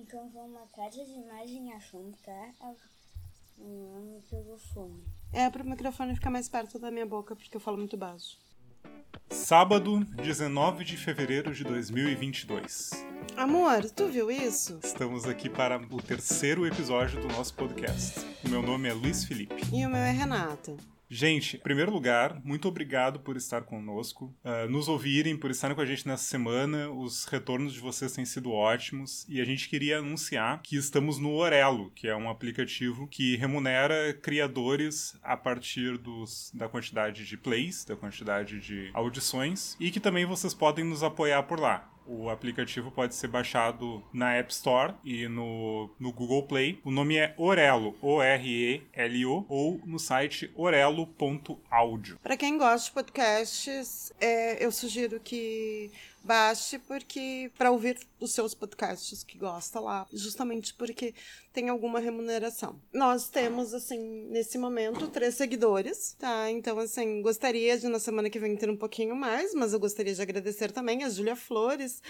Então foi uma casa de imagem assunto, tá? Não pegou fome. É para o microfone ficar mais perto da minha boca, porque eu falo muito baixo. Sábado, 19 de fevereiro de 2022. Amor, tu viu isso? Estamos aqui para o terceiro episódio do nosso podcast. O meu nome é Luiz Felipe. E o meu é Renata. Gente, em primeiro lugar, muito obrigado por estar conosco, uh, nos ouvirem, por estarem com a gente nessa semana. Os retornos de vocês têm sido ótimos e a gente queria anunciar que estamos no Orelo, que é um aplicativo que remunera criadores a partir dos, da quantidade de plays, da quantidade de audições e que também vocês podem nos apoiar por lá. O aplicativo pode ser baixado na App Store e no, no Google Play. O nome é Orelo, O-R-E-L-O, ou no site orelo.audio. Para quem gosta de podcasts, é, eu sugiro que baixe porque para ouvir os seus podcasts que gosta lá, justamente porque tem alguma remuneração. Nós temos assim, nesse momento, três seguidores, tá? Então assim, gostaria de na semana que vem ter um pouquinho mais, mas eu gostaria de agradecer também a Júlia Flores,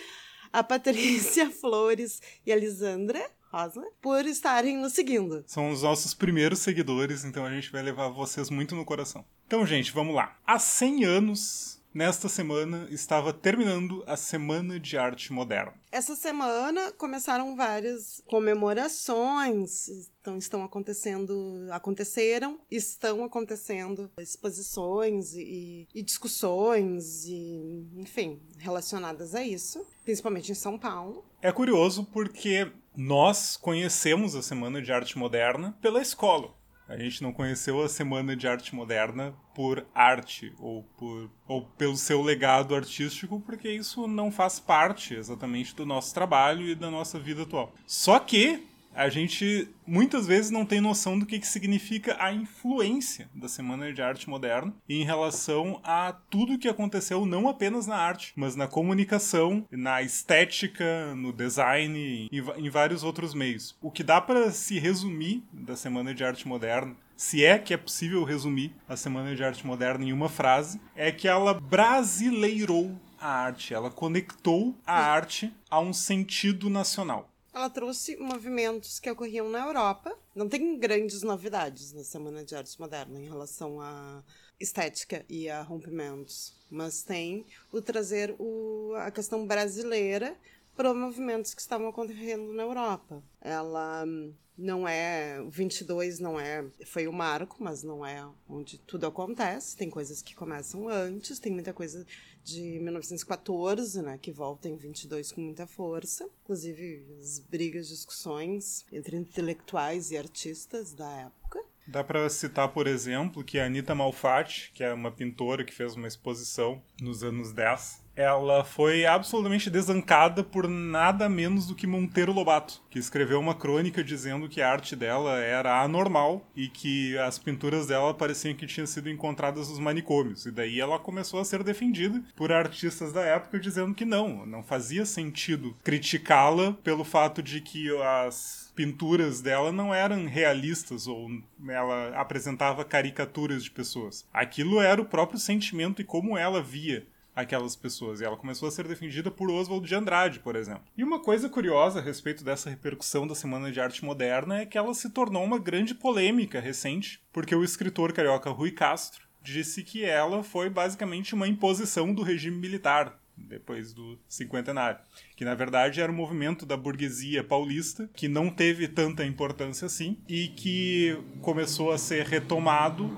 a Patrícia Flores e a Lisandra Rosa, por estarem nos seguindo. São os nossos primeiros seguidores, então a gente vai levar vocês muito no coração. Então, gente, vamos lá. Há 100 anos, Nesta semana estava terminando a Semana de Arte Moderna. Essa semana começaram várias comemorações, então estão acontecendo, aconteceram, estão acontecendo exposições e, e discussões e, enfim, relacionadas a isso, principalmente em São Paulo. É curioso porque nós conhecemos a Semana de Arte Moderna pela escola. A gente não conheceu a Semana de Arte Moderna por arte ou, por, ou pelo seu legado artístico, porque isso não faz parte exatamente do nosso trabalho e da nossa vida atual. Só que a gente muitas vezes não tem noção do que, que significa a influência da Semana de Arte Moderna em relação a tudo que aconteceu não apenas na arte, mas na comunicação, na estética, no design e em vários outros meios. O que dá para se resumir da Semana de Arte Moderna se é que é possível resumir a Semana de Arte Moderna em uma frase, é que ela brasileirou a arte, ela conectou a arte a um sentido nacional ela trouxe movimentos que ocorriam na Europa. Não tem grandes novidades na Semana de Arte Moderna em relação à estética e a rompimentos, mas tem o trazer o, a questão brasileira para movimentos que estavam acontecendo na Europa. Ela hum, não é. O 22 não é. Foi o marco, mas não é onde tudo acontece. Tem coisas que começam antes, tem muita coisa de 1914, né, que volta em 22 com muita força. Inclusive, as brigas, discussões entre intelectuais e artistas da época. Dá para citar, por exemplo, que a Anita Malfatti, que é uma pintora que fez uma exposição nos anos 10, ela foi absolutamente desancada por nada menos do que Monteiro Lobato, que escreveu uma crônica dizendo que a arte dela era anormal e que as pinturas dela pareciam que tinham sido encontradas nos manicômios. E daí ela começou a ser defendida por artistas da época dizendo que não, não fazia sentido criticá-la pelo fato de que as pinturas dela não eram realistas ou ela apresentava caricaturas de pessoas. Aquilo era o próprio sentimento e como ela via aquelas pessoas. E ela começou a ser defendida por Oswald de Andrade, por exemplo. E uma coisa curiosa a respeito dessa repercussão da Semana de Arte Moderna é que ela se tornou uma grande polêmica recente, porque o escritor carioca Rui Castro disse que ela foi basicamente uma imposição do regime militar depois do cinquentenário, que na verdade era um movimento da burguesia paulista que não teve tanta importância assim e que começou a ser retomado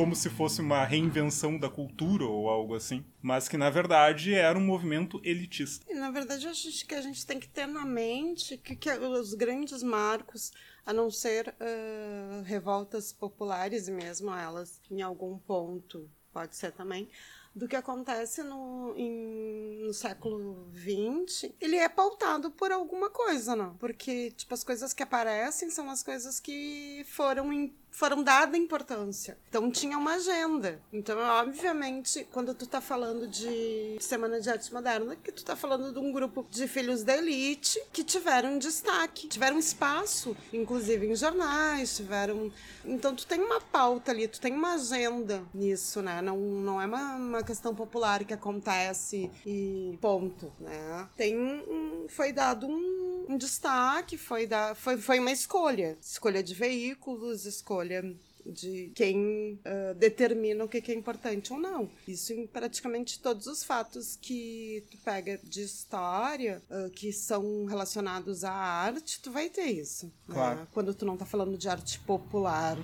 como se fosse uma reinvenção da cultura ou algo assim, mas que na verdade era um movimento elitista. E, na verdade, acho que a gente tem que ter na mente que, que os grandes marcos, a não ser uh, revoltas populares, mesmo elas em algum ponto, pode ser também, do que acontece no, em, no século XX, ele é pautado por alguma coisa, não? Porque, tipo, as coisas que aparecem são as coisas que foram foram dada importância. Então tinha uma agenda. Então, obviamente, quando tu tá falando de Semana de Arte Moderna, que tu tá falando de um grupo de filhos da elite que tiveram destaque, tiveram espaço, inclusive em jornais, tiveram. Então tu tem uma pauta ali, tu tem uma agenda nisso, né? Não, não é uma, uma questão popular que acontece e ponto, né? Tem um, foi dado um, um destaque, foi, da, foi, foi uma escolha. Escolha de veículos, escolha de quem uh, determina o que, é importante ou não. Isso em praticamente todos os fatos que tu pega de história uh, que são relacionados à arte, tu vai ter isso. Né? Claro. Né? Quando tu não tá falando de arte popular,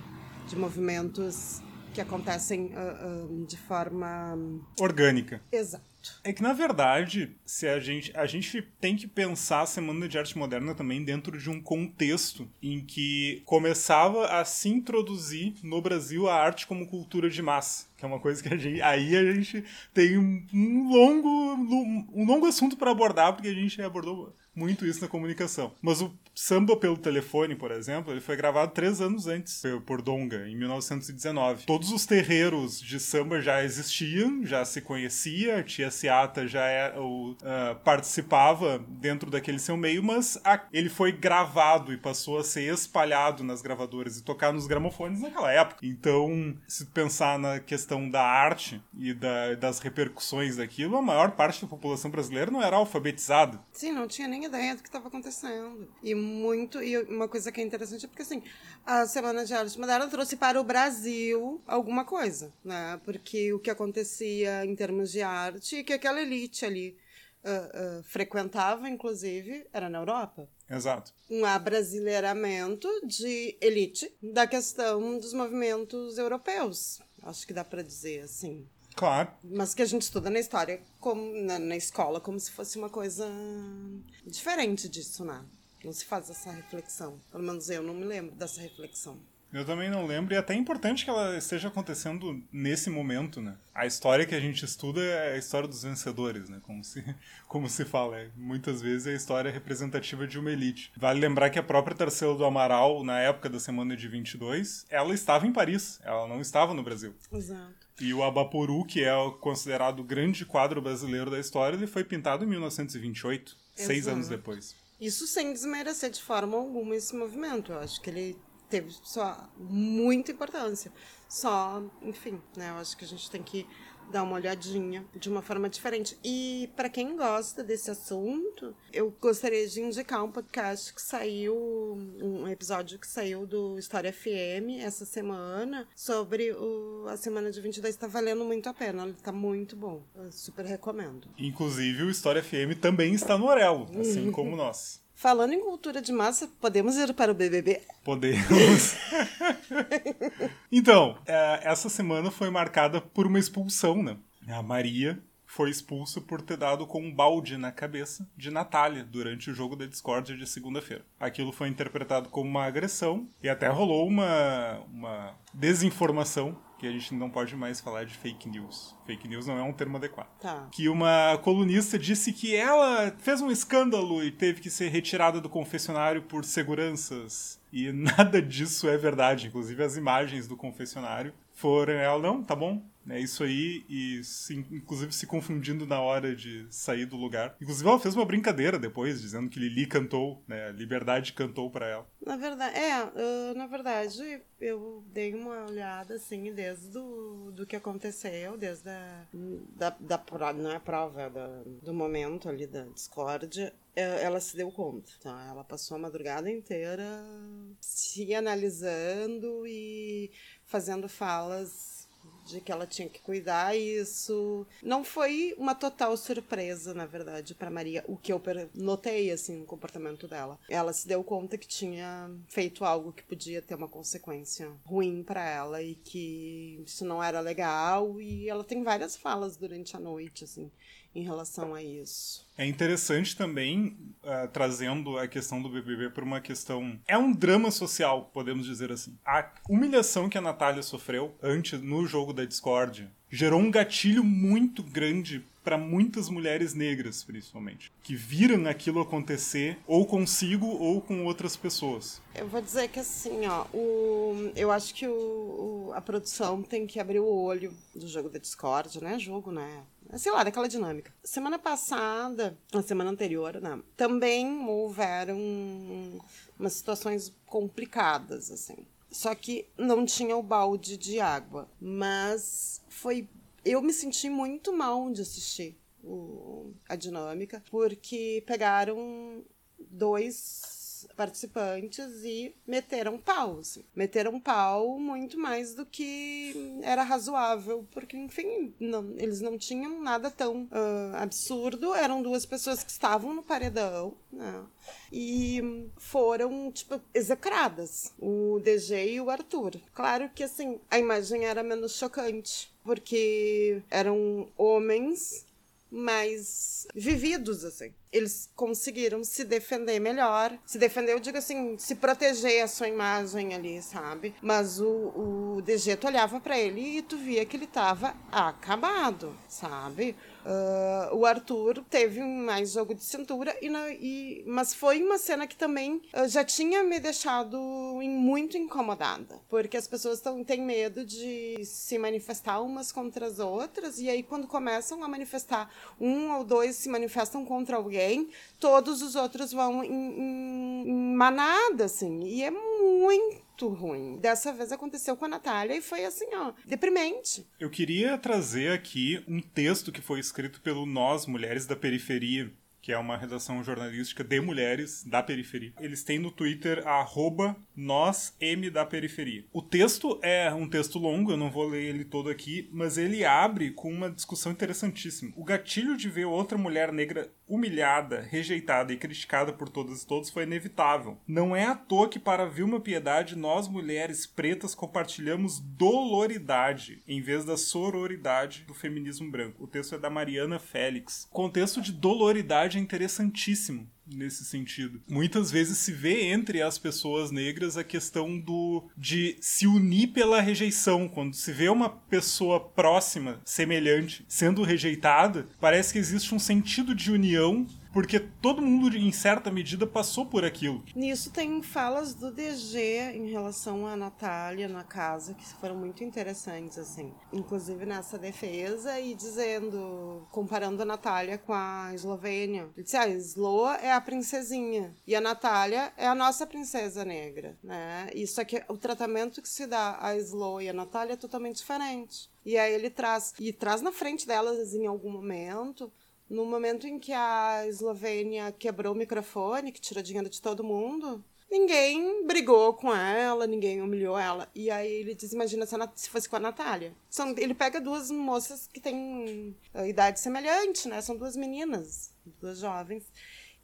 de movimentos que acontecem uh, de forma orgânica. Exato. É que, na verdade, se a gente, a gente tem que pensar a Semana de Arte Moderna também dentro de um contexto em que começava a se introduzir no Brasil a arte como cultura de massa. Que é uma coisa que a gente, aí a gente tem um, longo, um longo assunto para abordar, porque a gente abordou muito isso na comunicação. Mas o Samba pelo Telefone, por exemplo, ele foi gravado três anos antes por Donga, em 1919. Todos os terreiros de samba já existiam, já se conhecia, a tia Seata já era, uh, participava dentro daquele seu meio, mas a, ele foi gravado e passou a ser espalhado nas gravadoras e tocar nos gramofones naquela época. Então, se pensar na questão da arte e da, das repercussões daquilo, a maior parte da população brasileira não era alfabetizada. Sim, não tinha nem ideia do que estava acontecendo. E muito. E uma coisa que é interessante é porque, assim, a Semana de Arte Moderna trouxe para o Brasil alguma coisa, né? Porque o que acontecia em termos de arte, que aquela elite ali uh, uh, frequentava, inclusive, era na Europa. Exato. Um abrasileiramento de elite da questão dos movimentos europeus. Acho que dá para dizer assim. Claro. Mas que a gente estuda na história, como na, na escola, como se fosse uma coisa diferente disso, né? Não se faz essa reflexão. Pelo menos eu não me lembro dessa reflexão. Eu também não lembro, e é até importante que ela esteja acontecendo nesse momento, né? A história que a gente estuda é a história dos vencedores, né? Como se, como se fala. É, muitas vezes é a história representativa de uma elite. Vale lembrar que a própria Tarsila do Amaral, na época da Semana de 22, ela estava em Paris, ela não estava no Brasil. Exato. E o Abaporu, que é considerado o grande quadro brasileiro da história, ele foi pintado em 1928, Exato. seis anos depois. Isso sem desmerecer de forma alguma esse movimento. Eu acho que ele teve só muita importância. Só, enfim, né? Eu acho que a gente tem que dar uma olhadinha de uma forma diferente. E para quem gosta desse assunto, eu gostaria de indicar um podcast que saiu, um episódio que saiu do História FM essa semana, sobre o, a semana de 22. Está valendo muito a pena, ele tá muito bom. Eu super recomendo. Inclusive, o História FM também está no Orelo, assim como nós. Falando em cultura de massa, podemos ir para o BBB? Podemos. então, é, essa semana foi marcada por uma expulsão, né? A Maria foi expulsa por ter dado com um balde na cabeça de Natália durante o jogo da Discord de segunda-feira. Aquilo foi interpretado como uma agressão e até rolou uma, uma desinformação que a gente não pode mais falar de fake news. Fake news não é um termo adequado. Tá. Que uma colunista disse que ela fez um escândalo e teve que ser retirada do confessionário por seguranças. E nada disso é verdade. Inclusive as imagens do confessionário foram ela, não, tá bom, é isso aí, e se, inclusive se confundindo na hora de sair do lugar. Inclusive ela fez uma brincadeira depois, dizendo que Lili cantou, né? Liberdade cantou para ela. Na verdade, é, na verdade, eu dei uma olhada, assim, desde do, do que aconteceu, desde a, da, da, não é prova, da, do momento ali da discórdia, é, ela se deu conta. Tá? Ela passou a madrugada inteira se analisando e fazendo falas de que ela tinha que cuidar isso não foi uma total surpresa na verdade para Maria o que eu notei assim no comportamento dela. Ela se deu conta que tinha feito algo que podia ter uma consequência ruim para ela e que isso não era legal e ela tem várias falas durante a noite assim em relação a isso. É interessante também, uh, trazendo a questão do BBB por uma questão. É um drama social, podemos dizer assim. A humilhação que a Natália sofreu antes no jogo da Discord gerou um gatilho muito grande para muitas mulheres negras, principalmente, que viram aquilo acontecer ou consigo ou com outras pessoas. Eu vou dizer que assim, ó, o, eu acho que o, o, a produção tem que abrir o olho do jogo da Discord, né? Jogo, né? Sei lá, daquela dinâmica. Semana passada, na semana anterior, né, também houveram umas situações complicadas, assim. Só que não tinha o balde de água. Mas foi. Eu me senti muito mal de assistir o, a dinâmica, porque pegaram dois participantes e meteram pau, assim. Meteram pau muito mais do que era razoável, porque, enfim, não, eles não tinham nada tão uh, absurdo. Eram duas pessoas que estavam no paredão, né? E foram, tipo, execradas. O DG e o Arthur. Claro que, assim, a imagem era menos chocante, porque eram homens mais vividos, assim eles conseguiram se defender melhor. Se defender, eu digo assim, se proteger a sua imagem ali, sabe? Mas o, o DG, tu olhava para ele e tu via que ele tava acabado, sabe? Uh, o Arthur teve mais jogo de cintura, e, na, e mas foi uma cena que também uh, já tinha me deixado em, muito incomodada, porque as pessoas tão, têm medo de se manifestar umas contra as outras, e aí quando começam a manifestar, um ou dois se manifestam contra alguém todos os outros vão em, em, em manada, assim. E é muito ruim. Dessa vez aconteceu com a Natália e foi assim, ó, deprimente. Eu queria trazer aqui um texto que foi escrito pelo Nós Mulheres da Periferia, que é uma redação jornalística de mulheres da periferia. Eles têm no Twitter arroba. O texto é um texto longo, eu não vou ler ele todo aqui, mas ele abre com uma discussão interessantíssima. O gatilho de ver outra mulher negra humilhada, rejeitada e criticada por todas e todos foi inevitável. Não é à toa que para Vilma Piedade nós mulheres pretas compartilhamos doloridade em vez da sororidade do feminismo branco. O texto é da Mariana Félix. Contexto de doloridade é interessantíssimo nesse sentido. Muitas vezes se vê entre as pessoas negras a questão do de se unir pela rejeição. Quando se vê uma pessoa próxima, semelhante, sendo rejeitada, parece que existe um sentido de união porque todo mundo, em certa medida, passou por aquilo. Nisso tem falas do DG em relação à Natália na casa que foram muito interessantes, assim. Inclusive nessa defesa e dizendo, comparando a Natália com a Eslovênia. Ele disse, ah, a Slo é a princesinha e a Natália é a nossa princesa negra, né? Isso aqui, o tratamento que se dá a Slo e a Natália é totalmente diferente. E aí ele traz, e traz na frente delas em algum momento no momento em que a Eslovênia quebrou o microfone, que tirou dinheiro de todo mundo, ninguém brigou com ela, ninguém humilhou ela. E aí ele diz: imagina se, fosse com a Natália. São, ele pega duas moças que têm idade semelhante, né? São duas meninas, duas jovens.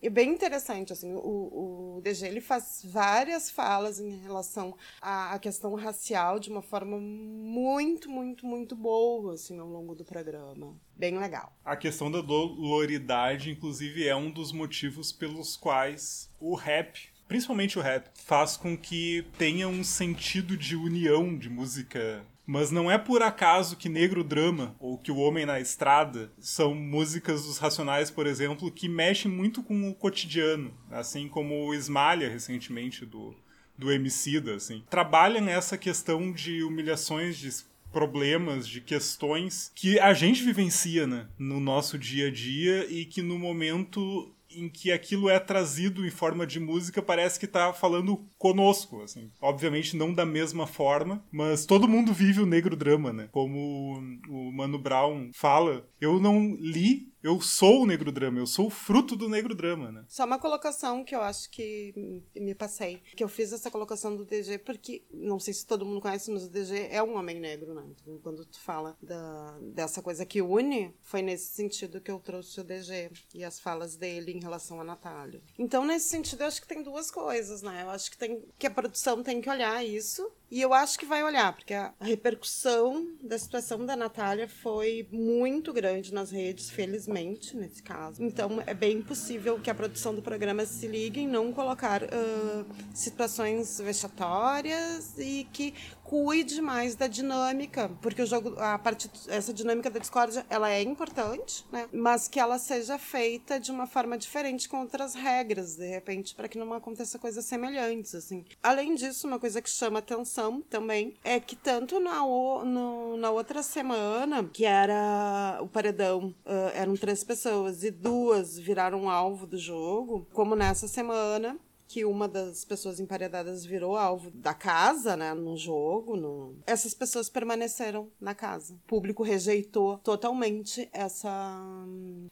E bem interessante, assim, o, o DG ele faz várias falas em relação à, à, questão racial de uma forma muito, muito, muito boa, assim, ao longo do programa. Bem legal. A questão da doloridade, inclusive, é um dos motivos pelos quais o rap principalmente o rap, faz com que tenha um sentido de união de música mas não é por acaso que Negro Drama ou que O Homem na Estrada são músicas dos Racionais, por exemplo, que mexem muito com o cotidiano, assim como o Esmalha recentemente do do Emicida, assim. Trabalham essa questão de humilhações, de problemas, de questões que a gente vivencia né, no nosso dia a dia e que no momento em que aquilo é trazido em forma de música parece que tá falando conosco, assim. Obviamente não da mesma forma, mas todo mundo vive o negro drama, né? Como o Mano Brown fala, eu não li eu sou o negro drama, eu sou o fruto do negro drama, né? Só uma colocação que eu acho que me passei. Que eu fiz essa colocação do DG porque, não sei se todo mundo conhece, mas o DG é um homem negro, né? Então, quando tu fala da, dessa coisa que une, foi nesse sentido que eu trouxe o DG e as falas dele em relação à Natália. Então, nesse sentido, eu acho que tem duas coisas, né? Eu acho que, tem, que a produção tem que olhar isso e eu acho que vai olhar, porque a repercussão da situação da Natália foi muito grande nas redes, felizmente, nesse caso. Então, é bem possível que a produção do programa se ligue em não colocar uh, situações vexatórias e que cuide mais da dinâmica, porque o jogo, a parte, essa dinâmica da discórdia, ela é importante, né? Mas que ela seja feita de uma forma diferente com outras regras, de repente, para que não aconteça coisas semelhantes, assim. Além disso, uma coisa que chama atenção também é que tanto na, o, no, na outra semana, que era o paredão, uh, eram três pessoas e duas viraram alvo do jogo, como nessa semana, que uma das pessoas emparedadas virou alvo da casa, né, no jogo, no... essas pessoas permaneceram na casa. O público rejeitou totalmente essa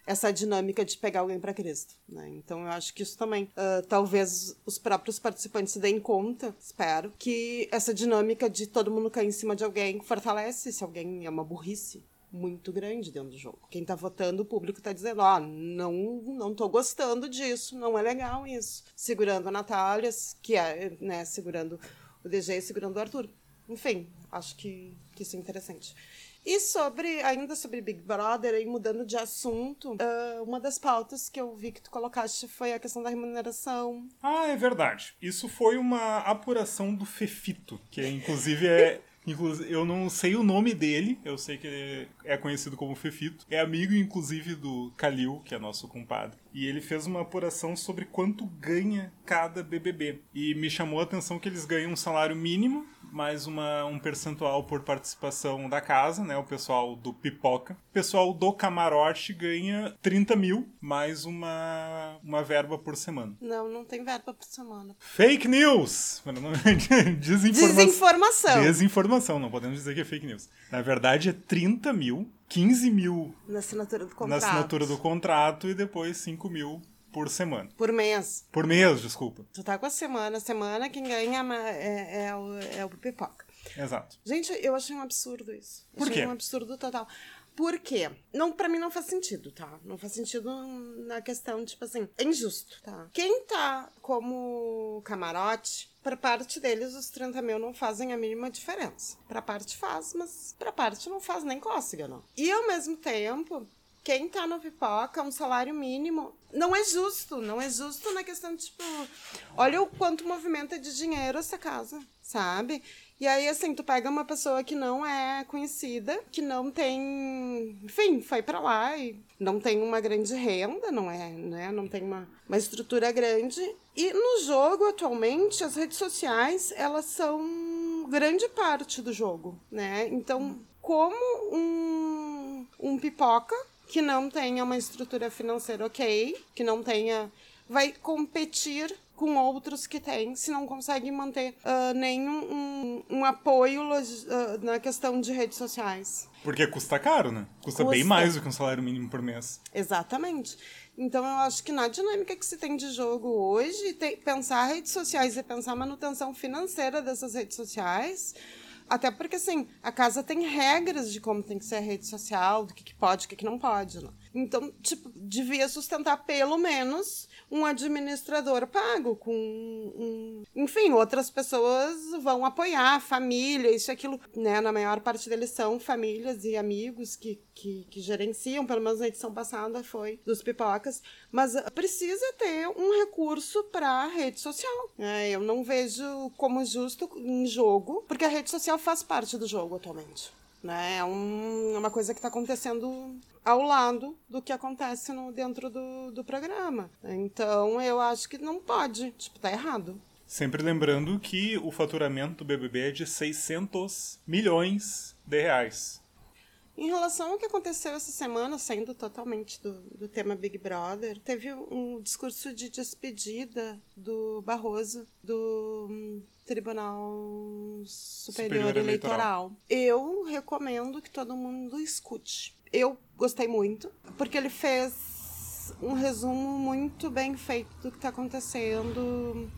essa dinâmica de pegar alguém para Cristo, né? Então eu acho que isso também, uh, talvez os próprios participantes se deem conta, espero, que essa dinâmica de todo mundo cair em cima de alguém fortalece se alguém é uma burrice, muito grande dentro do jogo. Quem tá votando, o público tá dizendo, ó, oh, não, não tô gostando disso, não é legal isso. Segurando a Natália, que é, né, segurando o DG e segurando o Arthur. Enfim, acho que, que isso é interessante. E sobre, ainda sobre Big Brother, aí mudando de assunto, uh, uma das pautas que eu vi que tu colocaste foi a questão da remuneração. Ah, é verdade. Isso foi uma apuração do Fefito, que inclusive é. Inclusive, eu não sei o nome dele, eu sei que é conhecido como Fefito. É amigo, inclusive, do Kalil, que é nosso compadre. E ele fez uma apuração sobre quanto ganha cada BBB. E me chamou a atenção que eles ganham um salário mínimo mais uma, um percentual por participação da casa, né? O pessoal do Pipoca. O pessoal do Camarote ganha 30 mil, mais uma, uma verba por semana. Não, não tem verba por semana. Fake news! Desinformação. Desinformação. Desinformação, não podemos dizer que é fake news. Na verdade, é 30 mil, 15 mil na assinatura do contrato. Na assinatura do contrato e depois 5 mil por semana. Por mês. Por mês, desculpa. Tu tá com a semana. Semana quem ganha é, é, o, é o pipoca. Exato. Gente, eu achei um absurdo isso. Por achei quê? um absurdo total. Por quê? Não, pra mim não faz sentido, tá? Não faz sentido na questão, tipo assim, é injusto, tá? Quem tá como camarote, pra parte deles, os 30 mil não fazem a mínima diferença. Pra parte faz, mas pra parte não faz nem cócega, não. E ao mesmo tempo, quem tá no pipoca, um salário mínimo, não é justo. Não é justo na questão de, tipo, olha o quanto movimenta de dinheiro essa casa, sabe? E aí, assim, tu pega uma pessoa que não é conhecida, que não tem. Enfim, foi para lá e não tem uma grande renda, não é, né? Não tem uma, uma estrutura grande. E no jogo, atualmente, as redes sociais, elas são grande parte do jogo, né? Então, como um, um pipoca que não tenha uma estrutura financeira ok, que não tenha. vai competir com outros que têm, se não consegue manter uh, nenhum um, um apoio uh, na questão de redes sociais. Porque custa caro, né? Custa, custa, bem mais do que um salário mínimo por mês. Exatamente. Então eu acho que na dinâmica que se tem de jogo hoje, tem, pensar redes sociais e pensar manutenção financeira dessas redes sociais até porque, assim, a casa tem regras de como tem que ser a rede social, do que, que pode, o que, que não pode. Né? Então, tipo, devia sustentar pelo menos um administrador pago, com um... enfim, outras pessoas vão apoiar, família, isso e aquilo, né? Na maior parte deles são famílias e amigos que, que, que gerenciam, pelo menos na edição passada foi dos pipocas, mas precisa ter um recurso para rede social. É, eu não vejo como justo em jogo, porque a rede social faz parte do jogo atualmente. Né? É um, uma coisa que está acontecendo ao lado do que acontece no, dentro do, do programa. Então eu acho que não pode, tipo, tá errado. Sempre lembrando que o faturamento do BBB é de 600 milhões de reais. Em relação ao que aconteceu essa semana, saindo totalmente do, do tema Big Brother, teve um discurso de despedida do Barroso do hum, Tribunal Superior, Superior Eleitoral. Eleitoral. Eu recomendo que todo mundo escute. Eu gostei muito, porque ele fez um resumo muito bem feito do que está acontecendo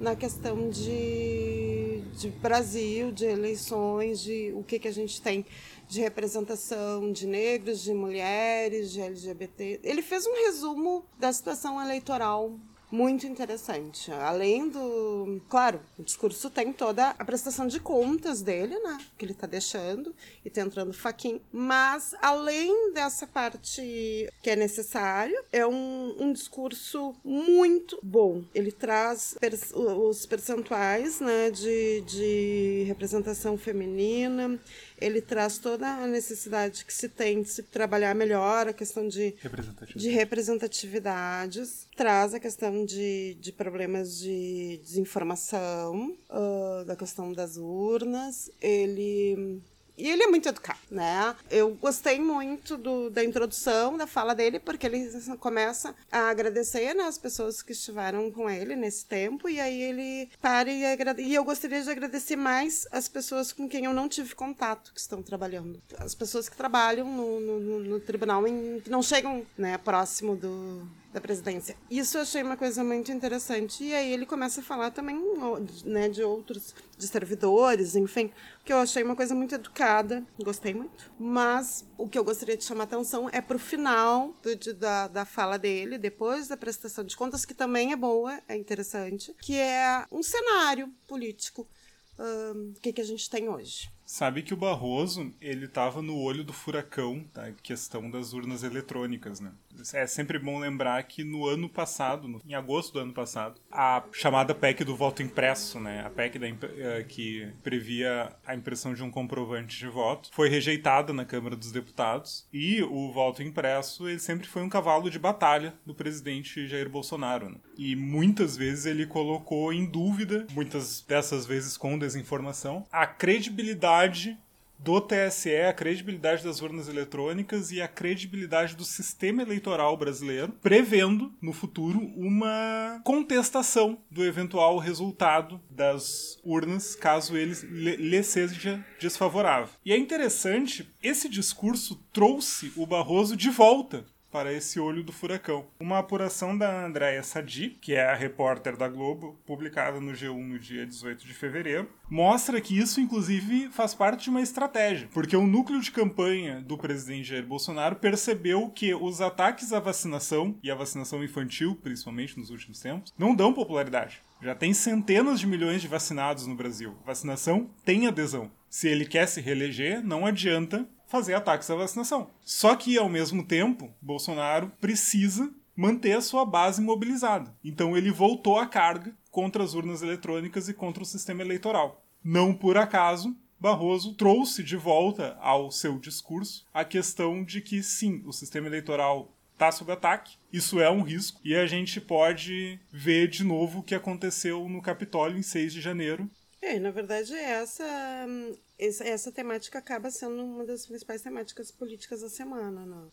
na questão de, de Brasil, de eleições, de o que, que a gente tem de representação de negros, de mulheres, de LGBT. Ele fez um resumo da situação eleitoral muito interessante. Além do, claro, o discurso tem toda a prestação de contas dele, né? Que ele tá deixando e tá entrando faquinho. Mas, além dessa parte que é necessário, é um, um discurso muito bom. Ele traz os percentuais, né? De, de representação feminina ele traz toda a necessidade que se tem de se trabalhar melhor a questão de, Representatividade. de representatividades, traz a questão de, de problemas de desinformação, uh, da questão das urnas, ele e ele é muito educado, né? Eu gostei muito do, da introdução, da fala dele, porque ele começa a agradecer né, as pessoas que estiveram com ele nesse tempo, e aí ele para e agradece. E eu gostaria de agradecer mais as pessoas com quem eu não tive contato, que estão trabalhando. As pessoas que trabalham no, no, no tribunal, que não chegam né, próximo do, da presidência. Isso eu achei uma coisa muito interessante. E aí ele começa a falar também né, de outros, de servidores, enfim, que eu achei uma coisa muito educada, gostei muito. Mas o que eu gostaria de chamar atenção é pro final do, de, da, da fala dele, depois da prestação de contas, que também é boa, é interessante, que é um cenário político. O um, que, que a gente tem hoje? Sabe que o Barroso, ele estava no olho do furacão, tá? questão das urnas eletrônicas, né? É sempre bom lembrar que no ano passado, em agosto do ano passado, a chamada PEC do voto impresso, né? A PEC da, eh, que previa a impressão de um comprovante de voto, foi rejeitada na Câmara dos Deputados e o voto impresso, ele sempre foi um cavalo de batalha do presidente Jair Bolsonaro, né? E muitas vezes ele colocou em dúvida, muitas dessas vezes com desinformação, a credibilidade credibilidade do TSE, a credibilidade das urnas eletrônicas e a credibilidade do sistema eleitoral brasileiro, prevendo no futuro uma contestação do eventual resultado das urnas, caso ele lhe seja desfavorável. E é interessante, esse discurso trouxe o Barroso de volta para esse olho do furacão. Uma apuração da Andréa Sadi, que é a repórter da Globo, publicada no G1 no dia 18 de fevereiro, mostra que isso, inclusive, faz parte de uma estratégia, porque o núcleo de campanha do presidente Jair Bolsonaro percebeu que os ataques à vacinação, e à vacinação infantil, principalmente nos últimos tempos, não dão popularidade. Já tem centenas de milhões de vacinados no Brasil. Vacinação tem adesão. Se ele quer se reeleger, não adianta fazer ataques à vacinação. Só que, ao mesmo tempo, Bolsonaro precisa manter a sua base mobilizada. Então ele voltou à carga contra as urnas eletrônicas e contra o sistema eleitoral. Não por acaso, Barroso trouxe de volta ao seu discurso a questão de que sim, o sistema eleitoral está sob ataque, isso é um risco, e a gente pode ver de novo o que aconteceu no Capitólio em 6 de janeiro. É, na verdade, essa essa temática acaba sendo uma das principais temáticas políticas da semana. Né?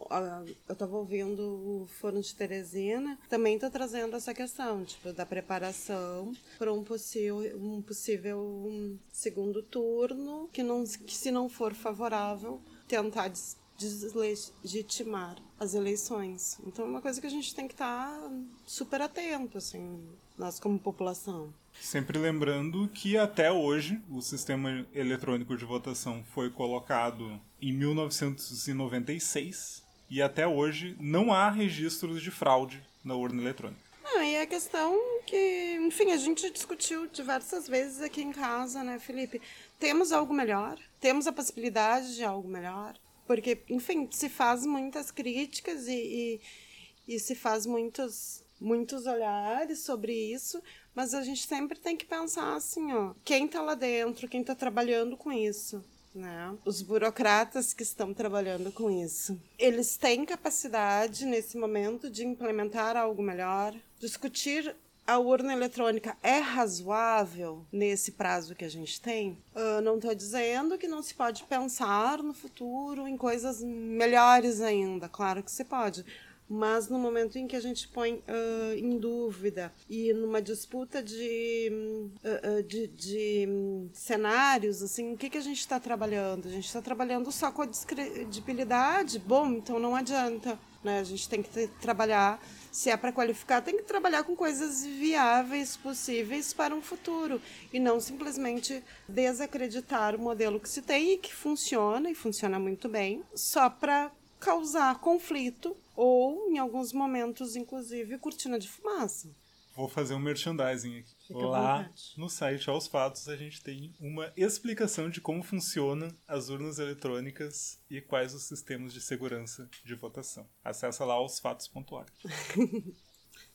Eu estava ouvindo o Fórum de Teresina, também está trazendo essa questão tipo, da preparação para um possível, um possível segundo turno, que, não, que se não for favorável, tentar deslegitimar as eleições. Então é uma coisa que a gente tem que estar tá super atento, assim, nós como população. Sempre lembrando que até hoje o sistema eletrônico de votação foi colocado em 1996 e até hoje não há registros de fraude na urna eletrônica. Não, e a questão que, enfim, a gente discutiu diversas vezes aqui em casa, né, Felipe? Temos algo melhor? Temos a possibilidade de algo melhor? Porque, enfim, se faz muitas críticas e, e, e se faz muitos, muitos olhares sobre isso, mas a gente sempre tem que pensar assim, ó, quem está lá dentro, quem está trabalhando com isso, né? Os burocratas que estão trabalhando com isso. Eles têm capacidade nesse momento de implementar algo melhor, discutir a urna eletrônica é razoável nesse prazo que a gente tem? Uh, não estou dizendo que não se pode pensar no futuro em coisas melhores ainda, claro que se pode mas no momento em que a gente põe uh, em dúvida e numa disputa de, uh, de, de um, cenários, assim, o que, que a gente está trabalhando? A gente está trabalhando só com a descredibilidade? Bom, então não adianta. Né? A gente tem que trabalhar, se é para qualificar, tem que trabalhar com coisas viáveis, possíveis para um futuro e não simplesmente desacreditar o modelo que se tem e que funciona e funciona muito bem, só para causar conflito ou, em alguns momentos, inclusive, cortina de fumaça. Vou fazer um merchandising aqui. Fica Lá no site Aos Fatos a gente tem uma explicação de como funcionam as urnas eletrônicas e quais os sistemas de segurança de votação. Acesse lá aosfatos.org.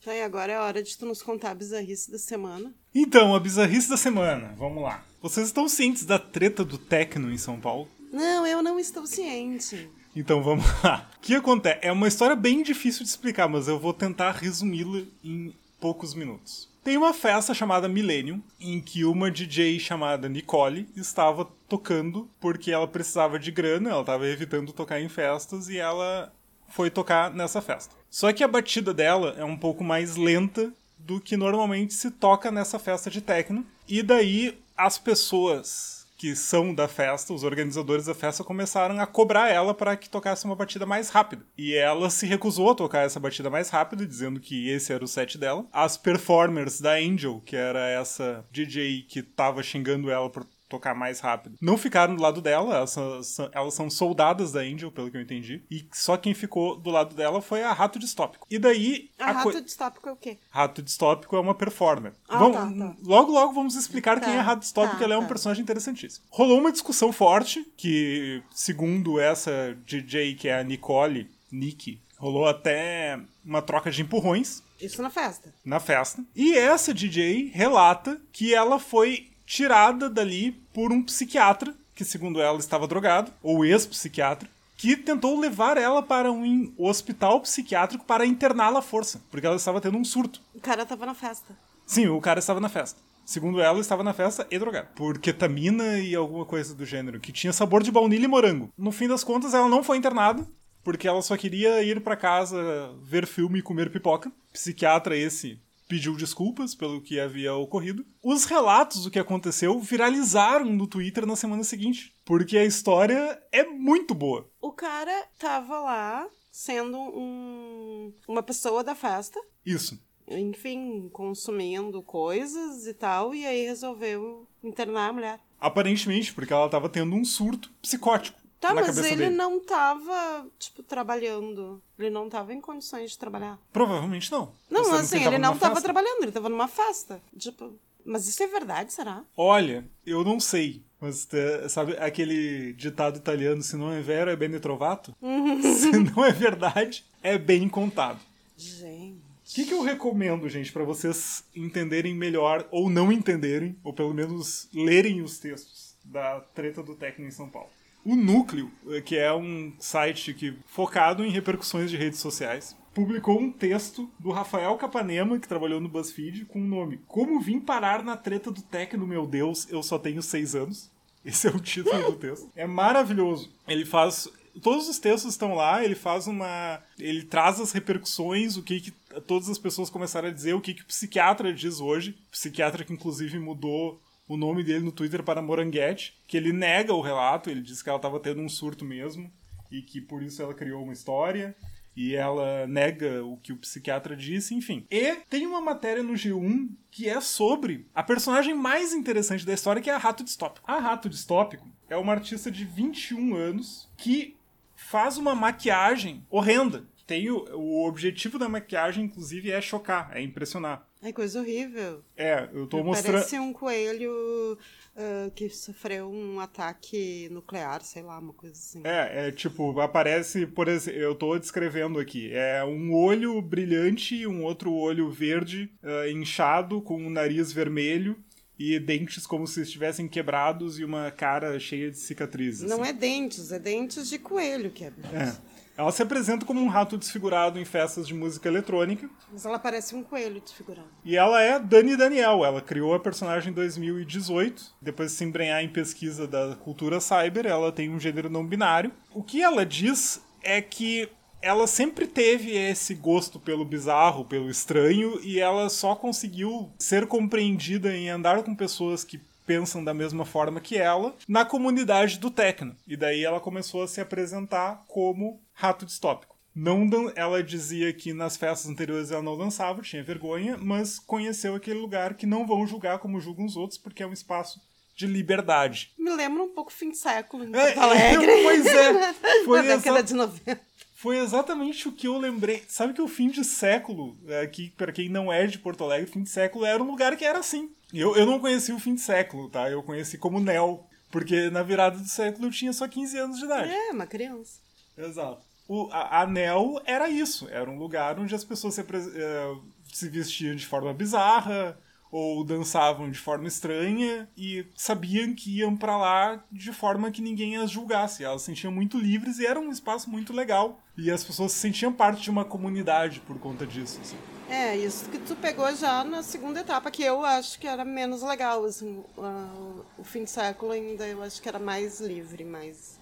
Tá, e agora é a hora de tu nos contar a bizarrice da semana. Então, a bizarrice da semana. Vamos lá. Vocês estão cientes da treta do Tecno em São Paulo? Não, eu não estou ciente. Então vamos lá. O que acontece? É uma história bem difícil de explicar, mas eu vou tentar resumi-la em poucos minutos. Tem uma festa chamada Millennium, em que uma DJ chamada Nicole estava tocando porque ela precisava de grana, ela estava evitando tocar em festas e ela foi tocar nessa festa. Só que a batida dela é um pouco mais lenta do que normalmente se toca nessa festa de techno. E daí as pessoas que são da festa, os organizadores da festa, começaram a cobrar ela para que tocasse uma batida mais rápida. E ela se recusou a tocar essa batida mais rápida, dizendo que esse era o set dela. As performers da Angel, que era essa DJ que tava xingando ela por tocar mais rápido. Não ficaram do lado dela, elas são, elas são soldadas da Angel, pelo que eu entendi. E só quem ficou do lado dela foi a Rato Distópico. E daí. A, a rato distópico é o quê? Rato Distópico é uma performer. Ah, Vamos- tá, tá. Logo, logo vamos explicar Tá, quem é Rato Distópico, tá, ela é um tá. personagem interessantíssimo. Rolou uma discussão forte, que, segundo essa DJ, que é a Nicole, Nick, rolou até uma troca de empurrões Isso na festa. na festa. E essa DJ relata que ela foi tirada dali por um psiquiatra, que segundo ela estava drogado, ou ex-psiquiatra, que tentou levar ela para um hospital psiquiátrico para interná-la à força, porque ela estava tendo um surto. O cara tava na festa. Sim, o cara estava na festa. Segundo ela, estava na festa e drogado. Por ketamina e alguma coisa do gênero, que tinha sabor de baunilha e morango. No fim das contas, ela não foi internada, porque ela só queria ir para casa ver filme e comer pipoca. Psiquiatra esse pediu desculpas pelo que havia ocorrido. Os relatos do que aconteceu viralizaram no Twitter na semana seguinte, porque a história é muito boa. O cara tava lá sendo um, uma pessoa da festa, Isso. enfim, consumindo coisas e tal, e aí resolveu internar a mulher. Aparentemente, porque ela estava tendo um surto psicótico. Tá, na mas ele dele. não tava, tipo, trabalhando. Ele não tava em condições de trabalhar. Provavelmente não. Não, que assim, ele não numa tava festa. trabalhando, ele tava numa festa. Tipo, mas isso é verdade, será? Olha, eu não sei. Mas eh, sabe aquele ditado italiano, se não é vero, é bene trovato? se não é verdade, é bem contado. Gente. O que, que eu recomendo, gente, pra vocês entenderem melhor, ou não entenderem, ou pelo menos lerem os textos da treta do Tecno em São Paulo? O Núcleo, eh, que é um site que focado em repercussões de redes sociais, publicou um texto do Rafael Capanema, que trabalhou no BuzzFeed, com o nome Como Vim Parar na Treta do Tecno, meu Deus, eu só tenho seis anos. Esse é o título do texto. É maravilhoso. Ele faz. Todos os textos estão lá, ele faz uma. Ele traz as repercussões, o que, que todas as pessoas começaram a dizer, o que, que o psiquiatra diz hoje. Psiquiatra que inclusive mudou o nome dele no Twitter para Moranguete, que ele nega o relato, ele diz que ela estava tendo um surto mesmo, e que por isso ela criou uma história. E ela nega o que o psiquiatra disse, enfim. E tem uma matéria no G1 que é sobre a personagem mais interessante da história, que é a Rato Distópico. A Rato Distópico é uma artista de 21 anos que faz uma maquiagem horrenda. Tem o, o objetivo da maquiagem, inclusive, é chocar, é impressionar. Ai, coisa horrível. É, eu tô mostrando. Parece um coelho ah, que sofreu um ataque nuclear, sei lá, uma coisa assim. É, é tipo, aparece, por exemplo, eu tô descrevendo aqui, é um olho brilhante e um outro olho verde, ah, inchado, com um nariz vermelho e dentes como se estivessem quebrados e uma cara cheia de cicatrizes. Não assim. é dentes, é dentes de coelho que é. É. Ela se apresenta como um rato desfigurado em festas de música eletrônica. Mas ela parece um coelho desfigurado. E ela é Dani Daniel. Ela criou a personagem em 2018. Depois de se embrenhar em pesquisa da cultura cyber, ela tem um gênero não binário. O que ela diz é que ela sempre teve esse gosto pelo bizarro, pelo estranho, e ela só conseguiu ser compreendida em andar com pessoas que pensam da mesma forma que ela na comunidade do techno. E daí ela começou a se apresentar como rato distópico. Não ela dizia que nas festas anteriores ela não dançava, tinha vergonha, mas conheceu aquele lugar que não vão julgar como julgam os outros, porque é um espaço de liberdade. Me lembra um pouco fim de século em É, Porto Alegre. pois é. Foi Na década de 90. Foi exatamente o que eu lembrei. Sabe que o fim de século, aqui, para quem não é de Porto Alegre, o fim de século era um lugar que era assim. Eu, eu não conheci o fim de século, tá? Eu conheci como Nel. Porque na virada do século eu tinha só 15 anos de idade. É, uma criança. Exato. O, a, a Nel era isso. Era um lugar onde as pessoas se, eh, se vestiam de forma bizarra, ou dançavam de forma estranha e sabiam que iam para lá de forma que ninguém as julgasse. Elas se sentiam muito livres e era um espaço muito legal. E as pessoas se sentiam parte de uma comunidade por conta disso. Assim. É, isso que tu pegou já na segunda etapa, que eu acho que era menos legal. Assim, uh, o fim de século ainda eu acho que era mais livre, mais,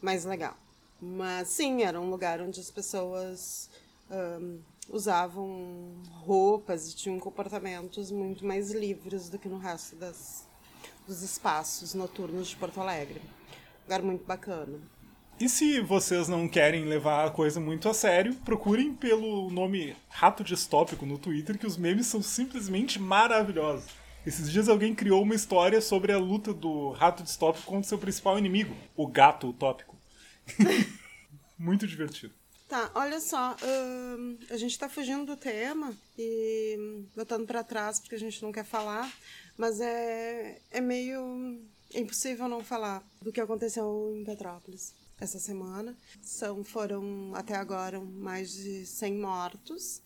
mais legal. Mas sim, era um lugar onde as pessoas. Um, usavam roupas e tinham comportamentos muito mais livres do que no resto das, dos espaços noturnos de Porto Alegre. Um lugar muito bacana. E se vocês não querem levar a coisa muito a sério, procurem pelo nome Rato Distópico no Twitter, que os memes são simplesmente maravilhosos. Esses dias alguém criou uma história sobre a luta do rato distópico contra seu principal inimigo, o gato utópico. muito divertido. Tá, olha só, a gente tá fugindo do tema e botando para trás porque a gente não quer falar, mas é, é meio impossível não falar do que aconteceu em Petrópolis essa semana. São, foram até agora mais de 100 mortos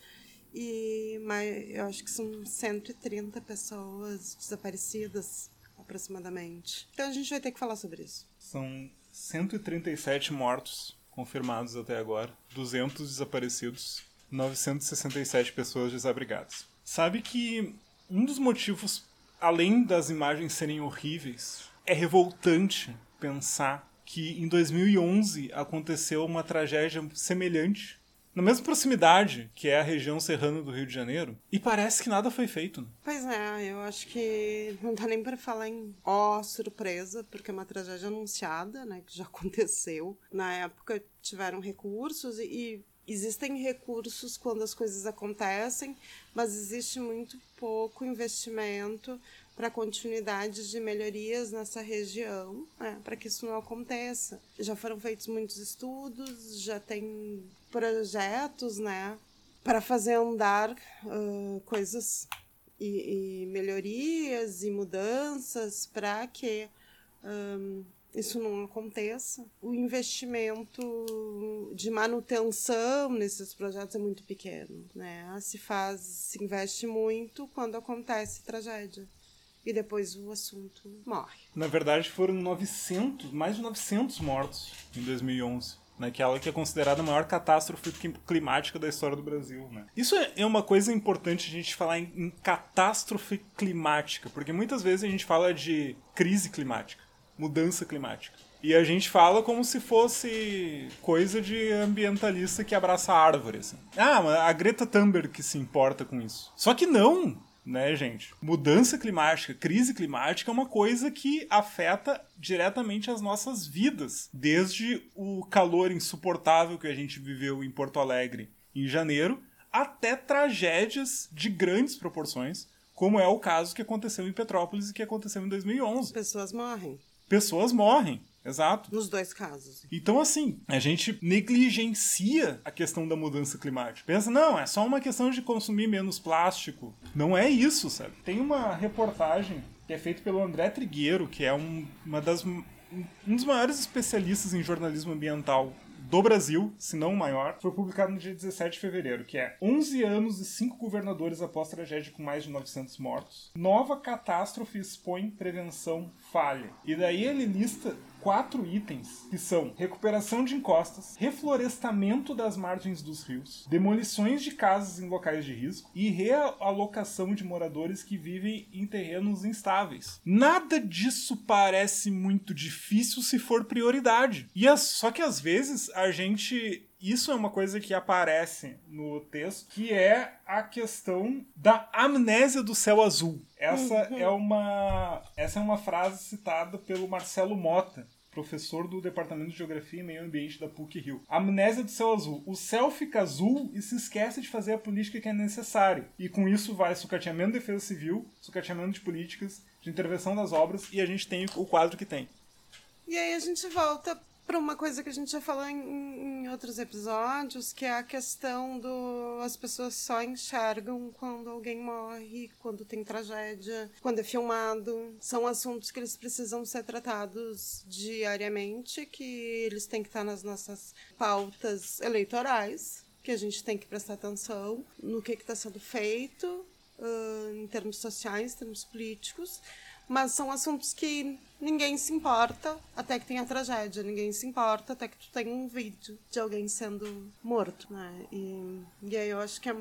e mais, eu acho que são 130 pessoas desaparecidas aproximadamente. Então a gente vai ter que falar sobre isso. São 137 mortos confirmados até agora, 200 desaparecidos, 967 pessoas desabrigadas. Sabe que um dos motivos, além das imagens serem horríveis, é revoltante pensar que em 2011 aconteceu uma tragédia semelhante na mesma proximidade, que é a região serrana do Rio de Janeiro, e parece que nada foi feito. Né? Pois é, eu acho que não dá nem para falar em ó, oh, surpresa, porque é uma tragédia anunciada, né, que já aconteceu. Na época tiveram recursos e, e existem recursos quando as coisas acontecem, mas existe muito pouco investimento para continuidade de melhorias nessa região, né, para que isso não aconteça. Já foram feitos muitos estudos, já tem projetos, né, para fazer andar uh, coisas e, e, melhorias e mudanças para que um, isso não aconteça. O investimento de manutenção nesses projetos é muito pequeno, né? Se faz, se investe muito quando acontece tragédia e depois o assunto morre. Na verdade, foram 900, mais de 900 mortos em 2011 naquela que é considerada a maior catástrofe climática da história do Brasil. Né? Isso é, é uma coisa importante a gente falar em, em, catástrofe climática, porque muitas vezes a gente fala de crise climática, mudança climática. E a gente fala como se fosse coisa de ambientalista que abraça árvores. Assim. Ah, a Greta Thunberg que se importa com isso. Só que não né, gente? Mudança climática, crise climática é uma coisa que afeta diretamente as nossas vidas, desde o calor insuportável que a gente viveu em Porto Alegre em janeiro, até tragédias de grandes proporções, como é o caso que aconteceu em Petrópolis e que aconteceu em 2011. Pessoas morrem. Pessoas morrem. Exato. Nos dois casos. Então, assim, a gente negligencia a questão da mudança climática. Pensa, não, é só uma questão de consumir menos plástico. Não é isso, sabe? Tem uma reportagem que é feita pelo André Trigueiro, que é um, uma das, um dos maiores especialistas em jornalismo ambiental do Brasil, se não o maior, foi publicado no dia 17 de fevereiro, que é 11 anos e 5 governadores após tragédia com mais de 900 mortos. Nova catástrofe expõe prevenção falha. E daí ele lista quatro itens que são recuperação de encostas, reflorestamento das margens dos rios, demolições de casas em locais de risco e realocação de moradores que vivem em terrenos instáveis. Nada disso parece muito difícil se for prioridade. E as, só que às vezes a gente isso é uma coisa que aparece no texto, que é a questão da amnésia do céu azul. Essa uhum. é uma essa é uma frase citada pelo Marcelo Mota professor do Departamento de Geografia e Meio Ambiente da PUC Rio. Amnésia do céu azul. O céu fica azul e se esquece de fazer a política que é necessária. E com isso vai sucateamento de defesa civil, sucateamento de políticas, de intervenção das obras, e a gente tem o quadro que tem. E aí a gente volta para uma coisa que a gente já falou em, em, outros episódios, que é a questão do as pessoas só enxergam quando alguém morre, quando tem tragédia, quando é filmado. São assuntos que eles precisam ser tratados diariamente, que eles têm que estar nas nossas pautas eleitorais, que a gente tem que prestar atenção no que está sendo feito uh, em termos sociais, em termos políticos mas são assuntos que ninguém se importa até que tenha tragédia, ninguém se importa até que tu tenha um vídeo de alguém sendo morto, né? E, e aí eu acho que é,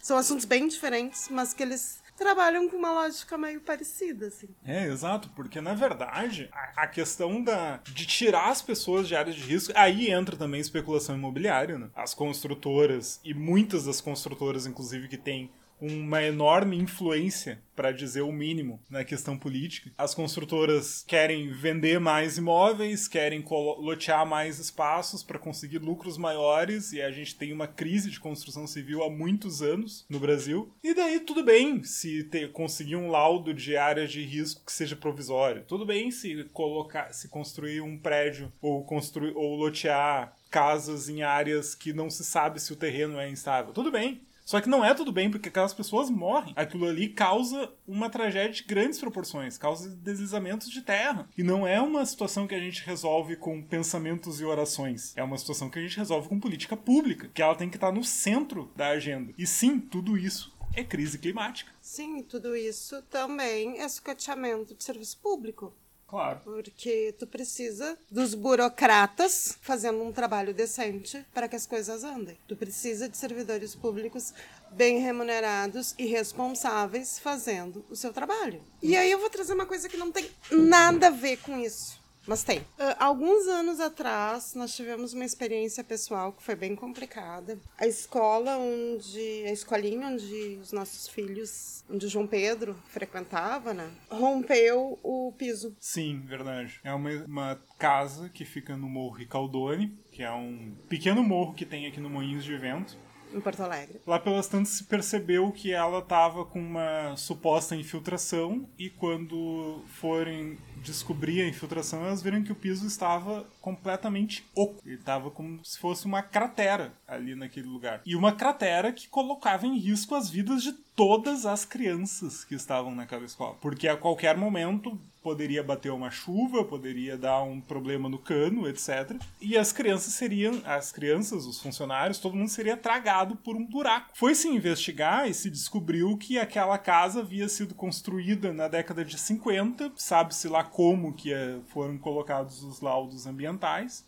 são assuntos bem diferentes, mas que eles trabalham com uma lógica meio parecida, assim. É, exato, porque na verdade a, a, questão da, de tirar as pessoas de áreas de risco, aí entra também especulação imobiliária, né? As construtoras, e muitas das construtoras, inclusive, que têm uma enorme influência, para dizer o mínimo, na questão política. As construtoras querem vender mais imóveis, querem lotear mais espaços para conseguir lucros maiores, e a gente tem uma crise de construção civil há muitos anos no Brasil. E daí tudo bem se ter, conseguir um laudo de áreas de risco que seja provisório. Tudo bem se colocar, se construir um prédio ou construir ou lotear casas em áreas que não se sabe se o terreno é instável. Tudo bem. Só que não é tudo bem, porque aquelas pessoas morrem. Aquilo ali causa uma tragédia de grandes proporções, causa deslizamentos de terra. E não é uma situação que a gente resolve com pensamentos e orações. É uma situação que a gente resolve com política pública, que ela tem que estar no centro da agenda. E sim, tudo isso é crise climática. Sim, tudo isso também é sucateamento de serviço público. Claro. Porque tu precisa dos burocratas fazendo um trabalho decente para que as coisas andem. Tu precisa de servidores públicos bem remunerados e responsáveis fazendo o seu trabalho. E aí eu vou trazer uma coisa que não tem nada a ver com isso. Mas tem. Uh, alguns anos atrás, nós tivemos uma experiência pessoal que foi bem complicada. A escola onde. A escolinha onde os nossos filhos, onde o João Pedro frequentava, né? Rompeu o piso. Sim, verdade. É uma, uma casa que fica no Morro Ricaldone, que é um pequeno morro que tem aqui no Moinhos de Vento em Porto Alegre. Lá pelas tantas se percebeu que ela estava com uma suposta infiltração e quando forem descobrir a infiltração, elas viram que o piso estava completamente oco. Ele estava como se fosse uma cratera ali naquele lugar. E uma cratera que colocava em risco as vidas de todas as crianças que estavam naquela escola. Porque a qualquer momento poderia bater uma chuva, poderia dar um problema no cano, etc. E as crianças seriam, as crianças, os funcionários, todo mundo seria tragado por um buraco. Foi se investigar e se descobriu que aquela casa havia sido construída na década de 50, sabe-se lá como que é, foram colocados os laudos ambientais.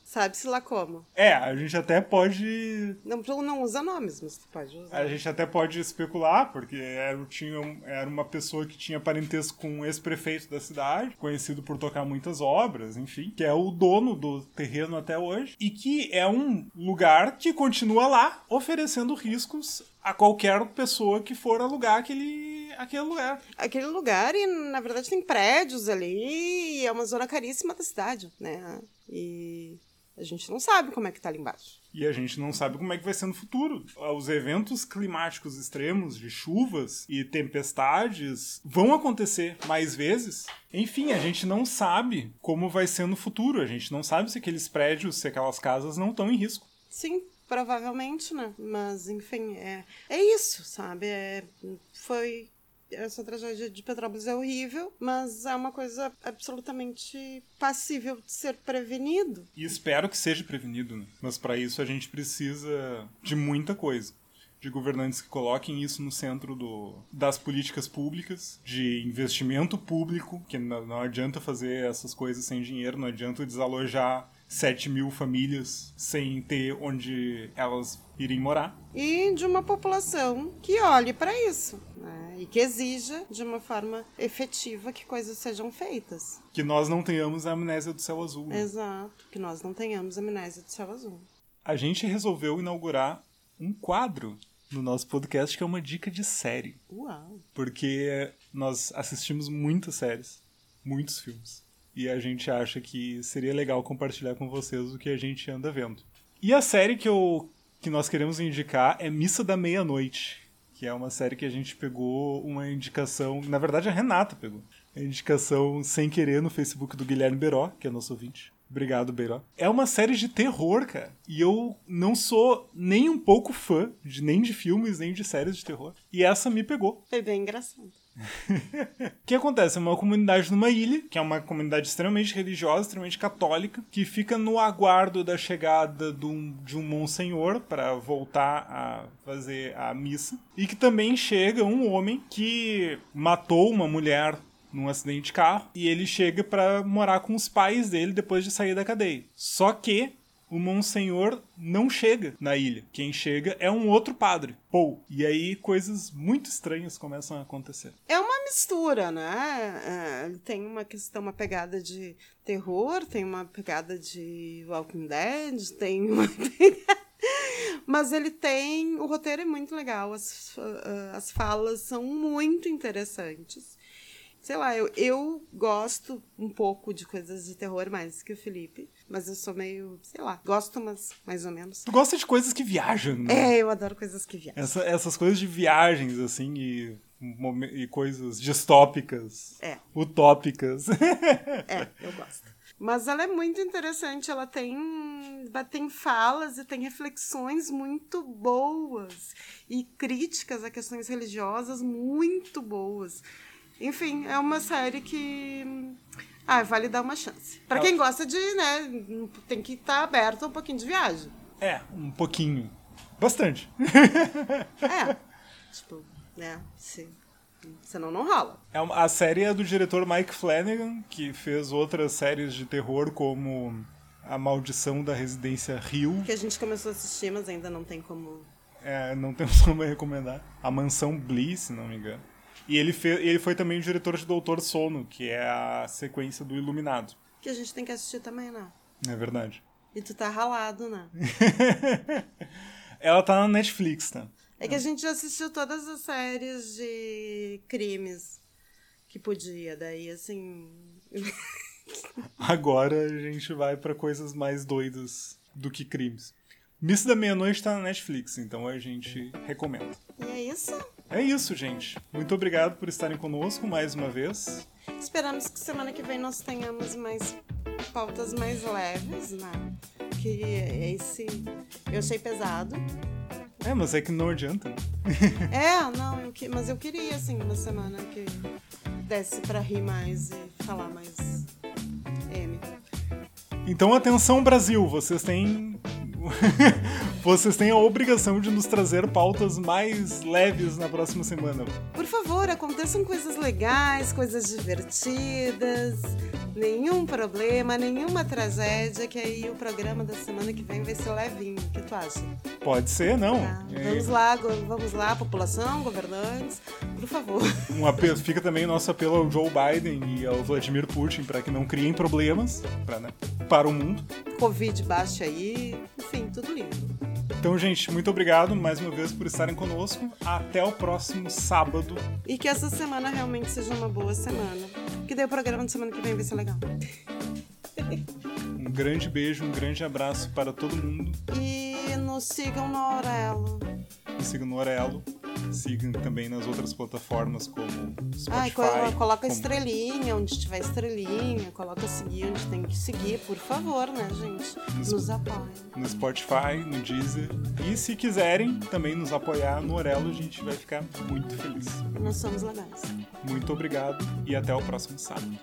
Sabe-se lá como. É, a gente até pode. Não, não usa nomes, mas pode usar. A gente até pode especular, porque era, tinha, era uma pessoa que tinha parentesco com o ex-prefeito da cidade, conhecido por tocar muitas obras, enfim, que é o dono do terreno até hoje, e que é um lugar que continua lá, oferecendo riscos a qualquer pessoa que for alugar aquele aquele lugar. Aquele lugar, e na verdade tem prédios ali, e é uma zona caríssima da cidade, né? E a gente não sabe como é que tá ali embaixo. E a gente não sabe como é que vai ser no futuro. Os eventos climáticos extremos, de chuvas e tempestades, vão acontecer mais vezes. Enfim, a gente não sabe como vai ser no futuro. A gente não sabe se aqueles prédios, se aquelas casas não estão em risco. Sim, provavelmente, né? Mas, enfim, é, é isso, sabe? É, foi essa tragédia de Petrópolis é horrível, mas é uma coisa absolutamente passível de ser prevenido. E espero que seja prevenido, né? Mas para isso a gente precisa de muita coisa de governantes que coloquem isso no centro do, das políticas públicas, de investimento público, que não, não adianta fazer essas coisas sem dinheiro, não adianta desalojar 7 mil famílias sem ter onde elas irem morar. E de uma população que olhe para isso né? e que exija de uma forma efetiva que coisas sejam feitas. Que nós não tenhamos a amnésia do céu azul. Né? Exato, que nós não tenhamos a amnésia do céu azul. A gente resolveu inaugurar um quadro no nosso podcast que é uma dica de série. Uau! Porque nós assistimos muitas séries, muitos filmes e a gente acha que seria legal compartilhar com vocês o que a gente anda vendo. E a série que, eu, que nós queremos indicar é Missa da Meia-Noite, que é uma série que a gente pegou uma indicação. Na verdade, a Renata pegou. A indicação sem querer no Facebook do Guilherme Beró, que é nosso ouvinte. Obrigado, Beiró. É uma série de terror, cara. E eu não sou nem um pouco fã de nem de filmes, nem de séries de terror. E essa me pegou. Foi bem engraçado. O que acontece? É uma comunidade numa ilha, que é uma comunidade extremamente religiosa, extremamente católica, que fica no aguardo da chegada de um, de um monsenhor para voltar a fazer a missa. E que também chega um homem que matou uma mulher num acidente de carro e ele chega para morar com os pais dele depois de sair da cadeia. Só que o Monsenhor não chega na ilha. Quem chega é um outro padre, Paul. E aí coisas muito estranhas começam a acontecer. É uma mistura, né? É, tem uma questão, uma pegada de terror, tem uma pegada de Walking Dead, tem uma pegada... Mas ele tem. O roteiro é muito legal, as, as falas são muito interessantes. Sei lá, eu, eu gosto um pouco de coisas de terror mais que o Felipe, mas eu sou meio, sei lá, gosto, mas mais ou menos. Tu gosta de coisas que viajam, né? É, eu adoro coisas que viajam. Essa- essas coisas de viagens, assim, e, e coisas distópicas, É. utópicas. É, eu gosto. Mas ela é muito interessante, ela tem, tem falas e tem reflexões muito boas e críticas a questões religiosas muito boas. Enfim, é uma série que ah, vale dar uma chance. Pra quem gosta de, né, tem que estar aberto a um pouquinho de viagem. é, um pouquinho. Bastante. É, tipo, né, se, senão não rola. É uma- a série é do diretor Mike Flanagan, que fez outras séries de terror como A Maldição da Residência Rio. Que a gente começou a assistir, mas ainda não tem como É, não temos como recomendar. A Mansão Bliss, se não me engano. E ele, fe ele foi também o diretor de Doutor Sono, que é a sequência do Iluminado. que a gente tem que assistir também, né? É verdade. E tu tá ralado, né? Ela tá na Netflix, tá? É que a gente já assistiu todas as séries de crimes que podia, daí assim. Agora a gente vai pra coisas mais doidas do que crimes. Missa da Meia-Noite tá na Netflix, então a gente recomenda. E é isso. É isso, gente. Muito obrigado por estarem conosco mais uma vez. Esperamos que semana que vem nós tenhamos mais pautas mais leves, né? Que esse eu achei pesado. É, mas é que não adianta. né? É, não, eu que, mas eu queria assim uma semana que desse pra rir mais e falar mais M. Então, atenção, Brasil, vocês têm. Vocês têm a obrigação de nos trazer pautas mais leves na próxima semana. Por favor, aconteçam coisas legais, coisas divertidas, nenhum problema, nenhuma tragédia, que aí o programa da semana que vem vai ser levinho. O que tu acha? Pode ser, não. Tá? É, Vamos lá, vamos lá, população, governantes, por favor. um apelo- fica também o nosso apelo ao Joe Biden e ao Vladimir Putin para que não criem problemas pra, né, para o mundo. Covid baixa aí, enfim, tudo lindo. Então, gente, muito obrigado mais uma vez por estarem conosco. Até o próximo sábado. E que essa semana realmente seja uma boa semana. Que daí o programa de semana que vem vai ser legal. Um grande beijo, um grande abraço para todo mundo. E nos sigam no Aurelo. Me sigam no Orelo. Sigam também nas outras plataformas como Spotify. Co- coloca como- estrelinha onde tiver estrelinha, coloca seguir onde tem que seguir, por favor, né, gente? Nos apoiem. no Spotify, no Deezer. E se quiserem também nos apoiar no Orelo, a gente vai ficar muito feliz. Nós somos legais. Muito obrigado e até o próximo sábado.